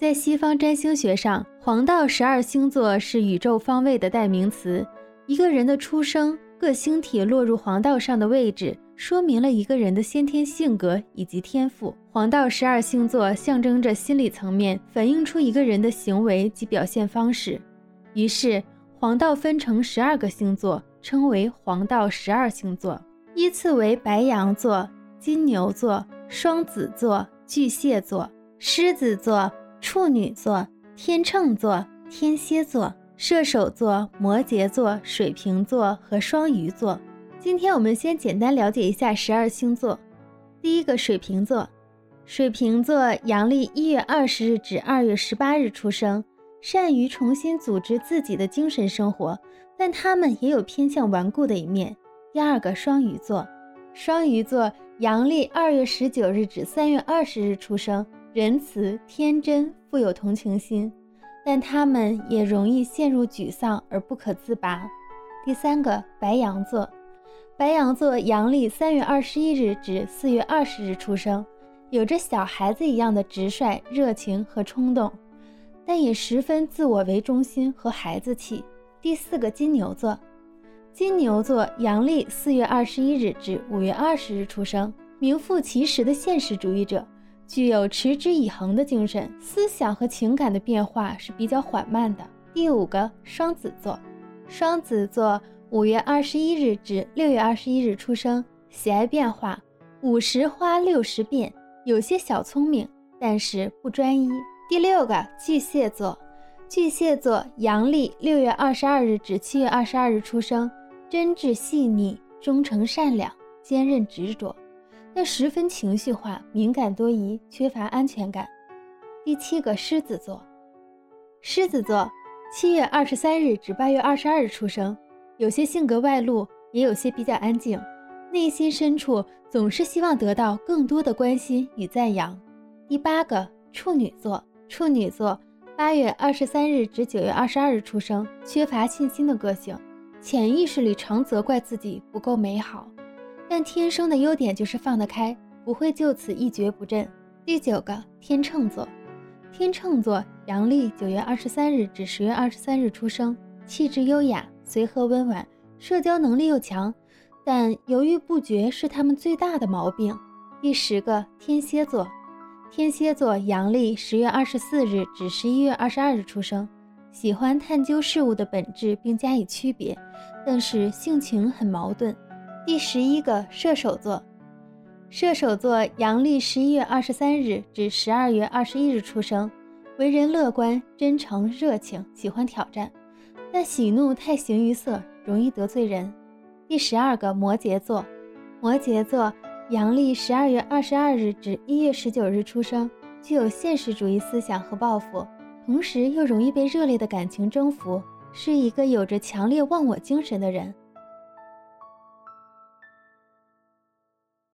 在西方占星学上，黄道十二星座是宇宙方位的代名词。一个人的出生，各星体落入黄道上的位置，说明了一个人的先天性格以及天赋。黄道十二星座象征着心理层面，反映出一个人的行为及表现方式。于是，黄道分成十二个星座，称为黄道十二星座，依次为白羊座、金牛座、双子座、巨蟹座、狮子座。处女座、天秤座、天蝎座、射手座、摩羯座、水瓶座和双鱼座。今天我们先简单了解一下十二星座。第一个水瓶座，水瓶座阳历一月二十日至二月十八日出生，善于重新组织自己的精神生活，但他们也有偏向顽固的一面。第二个双鱼座，双鱼座阳历二月十九日至三月二十日出生。仁慈、天真、富有同情心，但他们也容易陷入沮丧而不可自拔。第三个，白羊座，白羊座阳历三月二十一日至四月二十日出生，有着小孩子一样的直率、热情和冲动，但也十分自我为中心和孩子气。第四个，金牛座，金牛座阳历四月二十一日至五月二十日出生，名副其实的现实主义者。具有持之以恒的精神，思想和情感的变化是比较缓慢的。第五个，双子座，双子座五月二十一日至六月二十一日出生，喜爱变化，五十花六十变，有些小聪明，但是不专一。第六个，巨蟹座，巨蟹座阳历六月二十二日至七月二十二日出生，真挚细腻，忠诚善良，坚韧执着。但十分情绪化、敏感多疑，缺乏安全感。第七个狮子座，狮子座七月二十三日至八月二十二日出生，有些性格外露，也有些比较安静，内心深处总是希望得到更多的关心与赞扬。第八个处女座，处女座八月二十三日至九月二十二日出生，缺乏信心的个性，潜意识里常责怪自己不够美好。但天生的优点就是放得开，不会就此一蹶不振。第九个天秤座，天秤座阳历九月二十三日至十月二十三日出生，气质优雅，随和温婉，社交能力又强，但犹豫不决是他们最大的毛病。第十个天蝎座，天蝎座阳历十月二十四日至十一月二十二日出生，喜欢探究事物的本质并加以区别，但是性情很矛盾。第十一个射手座，射手座阳历十一月二十三日至十二月二十一日出生，为人乐观、真诚、热情，喜欢挑战，但喜怒太形于色，容易得罪人。第十二个摩羯座，摩羯座阳历十二月二十二日至一月十九日出生，具有现实主义思想和抱负，同时又容易被热烈的感情征服，是一个有着强烈忘我精神的人。